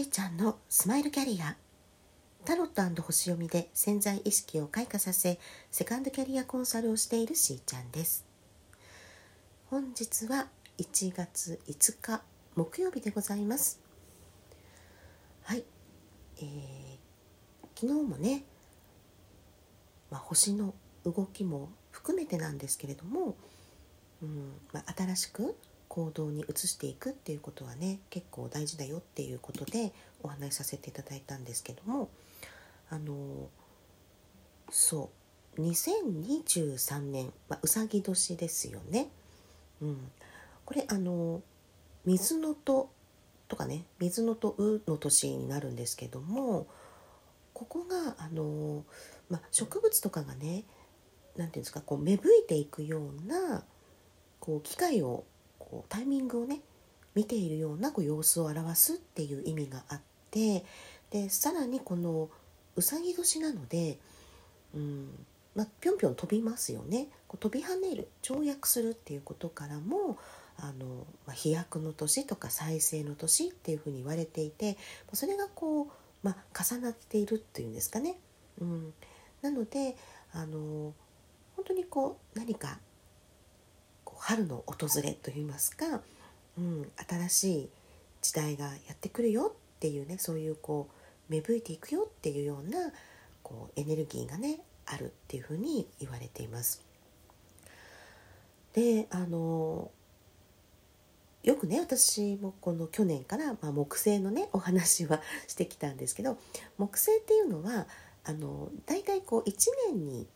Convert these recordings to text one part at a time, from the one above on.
しーちゃんのスマイルキャリア。タロット星読みで潜在意識を開花させセカンドキャリアコンサルをしているしーちゃんです。本日は1月5日木曜日でございます。はい、えー、昨日もね、まあ、星の動きも含めてなんですけれども、うんまあ、新しく行動に移していくっていうことはね結構大事だよっていうことでお話しさせていただいたんですけどもあのそう2023年、まあ、うさぎ年ですよね。うん、これあの水のととかね水のとうの年になるんですけどもここがあの、まあ、植物とかがね何て言うんですかこう芽吹いていくようなこう機会をこうタイミングをね見ているようなこう様子を表すっていう意味があってでさらにこのうさぎ年なので、うんまあ、ぴょんぴょん飛びますよねこう飛び跳ねる跳躍するっていうことからもあの、まあ、飛躍の年とか再生の年っていうふうに言われていてそれがこう、まあ、重なっているっていうんですかね。うん、なのであの本当にこう何か春の訪れといいますか、うん、新しい時代がやってくるよっていうねそういうこう芽吹いていくよっていうようなこうエネルギーがねあるっていうふうに言われています。であのよくね私もこの去年から、まあ、木星のねお話はしてきたんですけど木星っていうのはあの大体こう1年に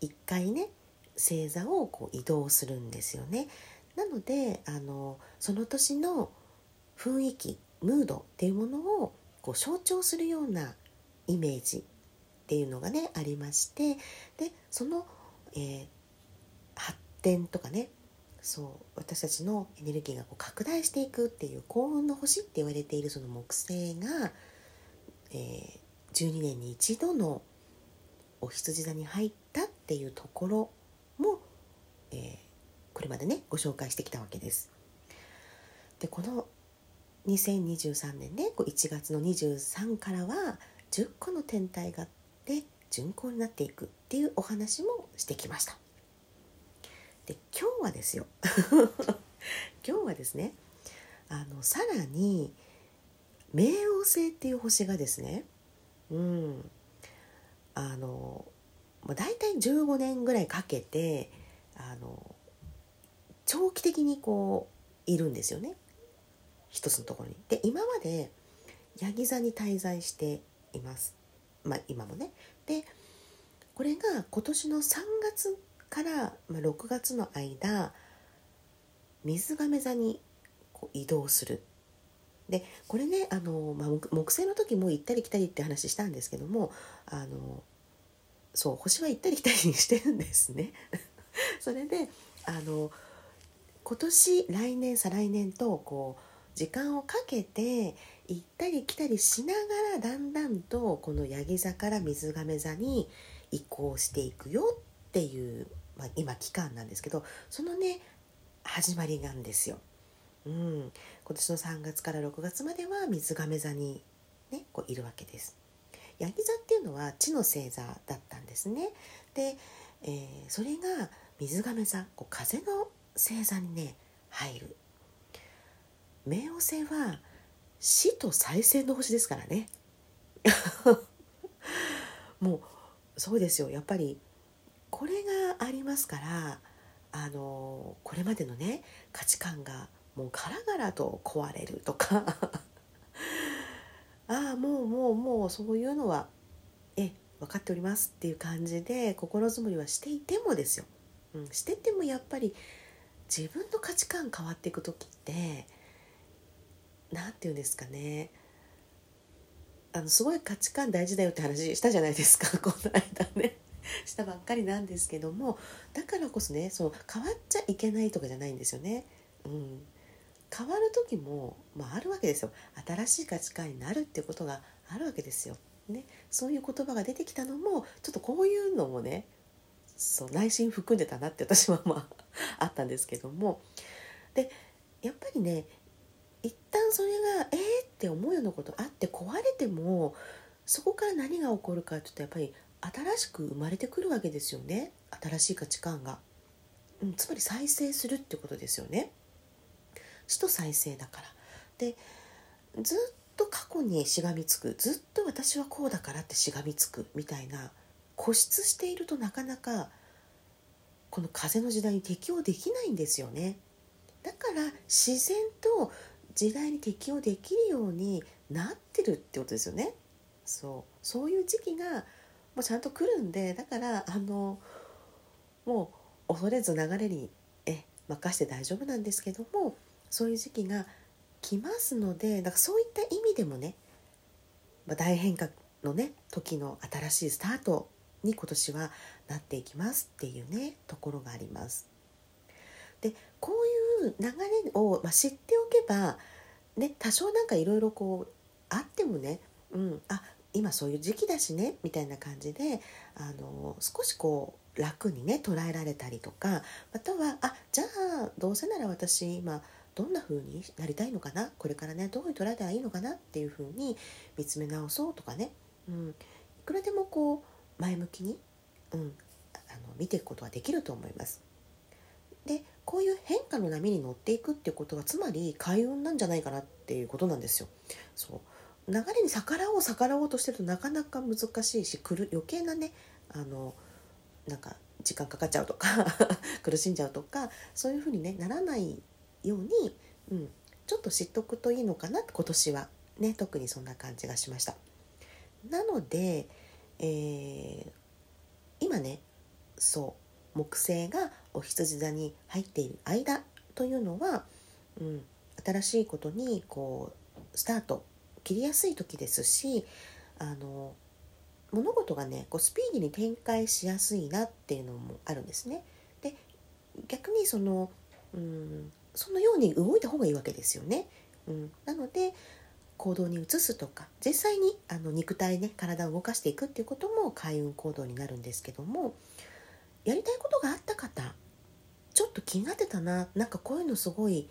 1回ね星座をこう移動するんですよね。なのであのその年の雰囲気ムードっていうものをこう象徴するようなイメージっていうのがねありましてでその、えー、発展とかねそう私たちのエネルギーがこう拡大していくっていう幸運の星って言われているその木星が、えー、12年に一度のお羊座に入ったっていうところ、までねご紹介してきたわけです。でこの2023年ね1月の23からは10個の天体がで巡行になっていくっていうお話もしてきました。で今日はですよ 今日はですねあのさらに冥王星っていう星がですねうんあの、大体15年ぐらいかけてあの長期的にこういるんですよね一つのところに。で今までヤギ座に滞在しています。まあ、今もね。でこれが今年の3月から、ま、6月の間水亀座にこう移動する。でこれねあの、まあ、木星の時も行ったり来たりって話したんですけどもあのそう星は行ったり来たりしてるんですね。それであの今年来年再来年とこう時間をかけて行ったり来たりしながらだんだんとこのヤギ座から水亀座に移行していくよっていう、まあ、今期間なんですけどそのね始まりなんですよ。うん、今年の3月から6月までは水亀座に、ね、こういるわけです。ヤギ座っていうのは地の星座だったんですね。で、えー、それが水亀座こう風の星座にね入る。冥王星は死と再生の星ですからね。もうそうですよやっぱりこれがありますからあのこれまでのね価値観がもうガラガラと壊れるとか ああもうもうもうそういうのはえ分かっておりますっていう感じで心づもりはしていてもですよ、うん、しててもやっぱり自分の価値観変わっていく時って何て言うんですかね。あのすごい価値観大事だよって話したじゃないですか。この間ね。したばっかりなんですけども。だからこそねその変わっちゃいけないとかじゃないんですよね。うん。変わる時も、まあ、あるわけですよ。新しい価値観になるっていうことがあるわけですよ。ね、そういう言葉が出てきたのもちょっとこういうのもねそう内心含んでたなって私はまあ あったんですけども。でやっぱりね一旦それがえーって思うようなことあって壊れてもそこから何が起こるかって言うとやっぱり新しく生まれてくるわけですよね。新しい価値観が、うん、つまり再生するってことですよね。死と再生だから。でずっと過去にしがみつく。ずっと私はこうだからってしがみつくみたいな固執しているとなかなかこの風の時代に適応できないんですよね。だから自然と時代に適応できるようになってるってことですよね。そう。そういう時期がもうちゃんと来るんでだからあのもう恐れず流れにえ任して大丈夫なんですけどもそういう時期が来ますのでだからそういった意味でもね、まあ、大変革のね時の新しいスタートに今年はなっていきますっていうねところがあります。でこういう流れを、まあ、知っておけば、ね、多少なんかいろいろこうあってもね、うん、あ今そういう時期だしねみたいな感じであの少しこう楽にね捉えられたりとかまたはあじゃあどうせなら私今どんな風になりたいのかなこれからねどういう捉えたらいいのかなっていう風に見つめ直そうとかね、うん、いくらでもこう前向きに、うん、あの見ていくことができると思います。でこういう変化の波に乗っていくっていうことはつまり開運なんじゃないかなっていうことなんですよ。そう流れに逆らおう逆らおうとしてるとなかなか難しいしくる余計なねあのなんか時間かかっちゃうとか 苦しんじゃうとかそういうふうに、ね、ならないように、うん、ちょっと知っとくといいのかな今年はね特にそんな感じがしました。なので、えー、今ねそう木星がお羊座に入っている間というのは、うん、新しいことにこうスタート切りやすい時ですしあの物事がねこうスピーディーに展開しやすいなっていうのもあるんですね。で逆にその、うん、そのように動いた方がいいわけですよね。うん、なので行動に移すとか実際にあの肉体ね体を動かしていくっていうことも開運行動になるんですけどもやりたいことがあった方ちょっと気になってたななんかこういうのすごい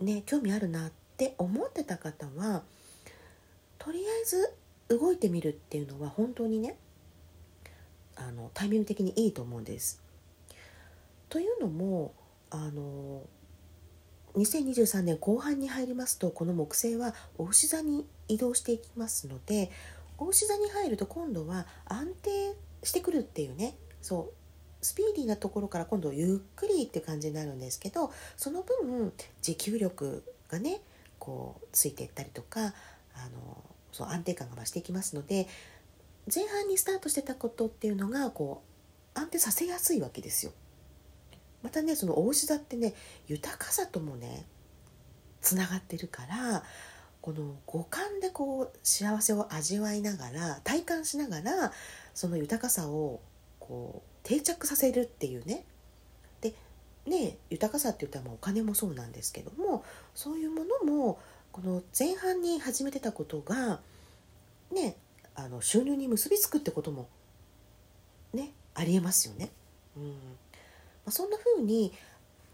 ね興味あるなって思ってた方はとりあえず動いてみるっていうのは本当にねあのタイミング的にいいと思うんです。というのもあの2023年後半に入りますとこの木星はお牛座に移動していきますのでお牛座に入ると今度は安定してくるっていうねそうスピーディーなところから今度ゆっくりって感じになるんですけどその分持久力がねこうついていったりとかあのそう安定感が増していきますので前半にスタートしてたことっていうのがこう安定させやすいわけですよ。またねその大牛座ってね豊かさともねつながってるからこの五感でこう幸せを味わいながら体感しながらその豊かさをこう定着させるっていうねでね豊かさって言ったらお金もそうなんですけどもそういうものもこの前半に始めてたことがねあの収入に結びつくってこともねありえますよね。うんまあ、そんな風に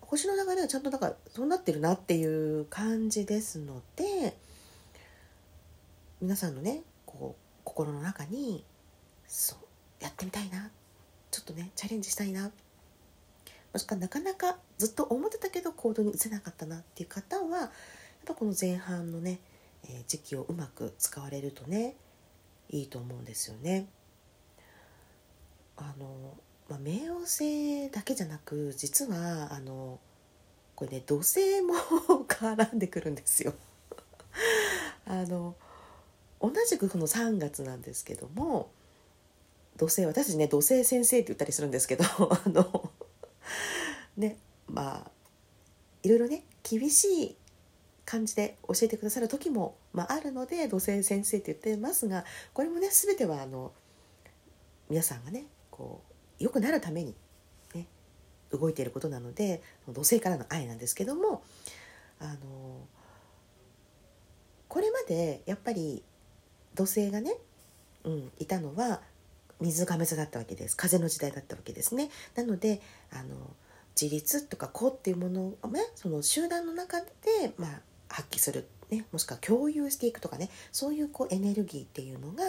星の流れはちゃんとだからそうなってるなっていう感じですので皆さんのねこう心の中にそうやってみたいなちょっとねチャレンジしたいなもしくはなかなかずっと思ってたけど行動に移せなかったなっていう方はやっぱこの前半のね、えー、時期をうまく使われるとねいいと思うんですよね。あのまあ、冥王星だけじゃなく実はあのこれね土星も 絡んでくるんですよ。あの同じくこの3月なんですけども土星私ね土星先生って言ったりするんですけど あのねまあいろいろね厳しい感じで教えてくださる時も、まあ、あるので土星先生って言ってますがこれもね全てはあの皆さんがねこう良くなるために、ね、動いていることなので土星からの愛なんですけどもあのこれまでやっぱり土星がね、うん、いたのは水亀座だったわけです風の時代だったわけですね。なのであの自立とか子っていうものをねその集団の中で、まあ、発揮する、ね、もしくは共有していくとかねそういうこうエネルギーっていうのがあ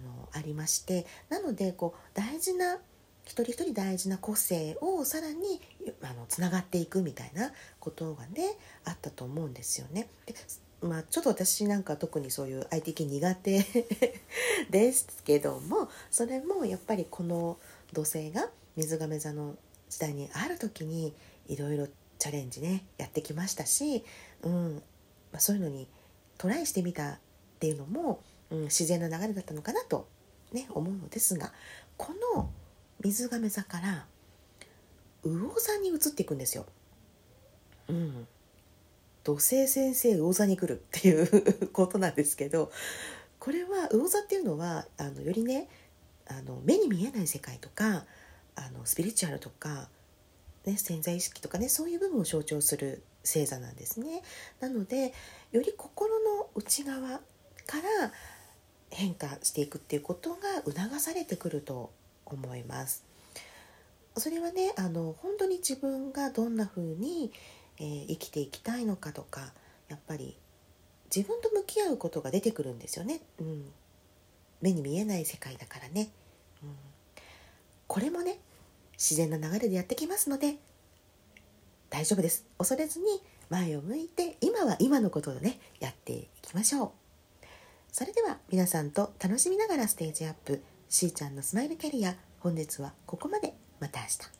のありましてなのでこう大事な一人一人大事な個性をさらにあのつながっていくみたいなことがねあったと思うんですよね。でまあ、ちょっと私なんか特にそういう IT 系苦手 ですけどもそれもやっぱりこの土星が水亀座の時代にある時にいろいろチャレンジねやってきましたし、うんまあ、そういうのにトライしてみたっていうのも、うん、自然な流れだったのかなと、ね、思うのですがこの水亀座から魚座に移っていくんですよ。うん、土星先生魚座に来るっていう ことなんですけどこれは魚座っていうのはあのよりねあの目に見えない世界とかあのスピリチュアルとか、ね、潜在意識とかねそういう部分を象徴する星座なんですね。なのでより心の内側から変化していくっていうことが促されてくると思います。それはねあの本当に自分がどんな風に、えー、生きていきたいのかとかやっぱり自分と向き合うことが出てくるんですよね、うん、目に見えない世界だからね、うん、これもね自然な流れでやってきますので大丈夫です。恐れずに前を向いて今は今のことをねやっていきましょう。それでは皆さんと楽しみながらステージアップしーちゃんのスマイルキャリア。本日はここまで。また明日。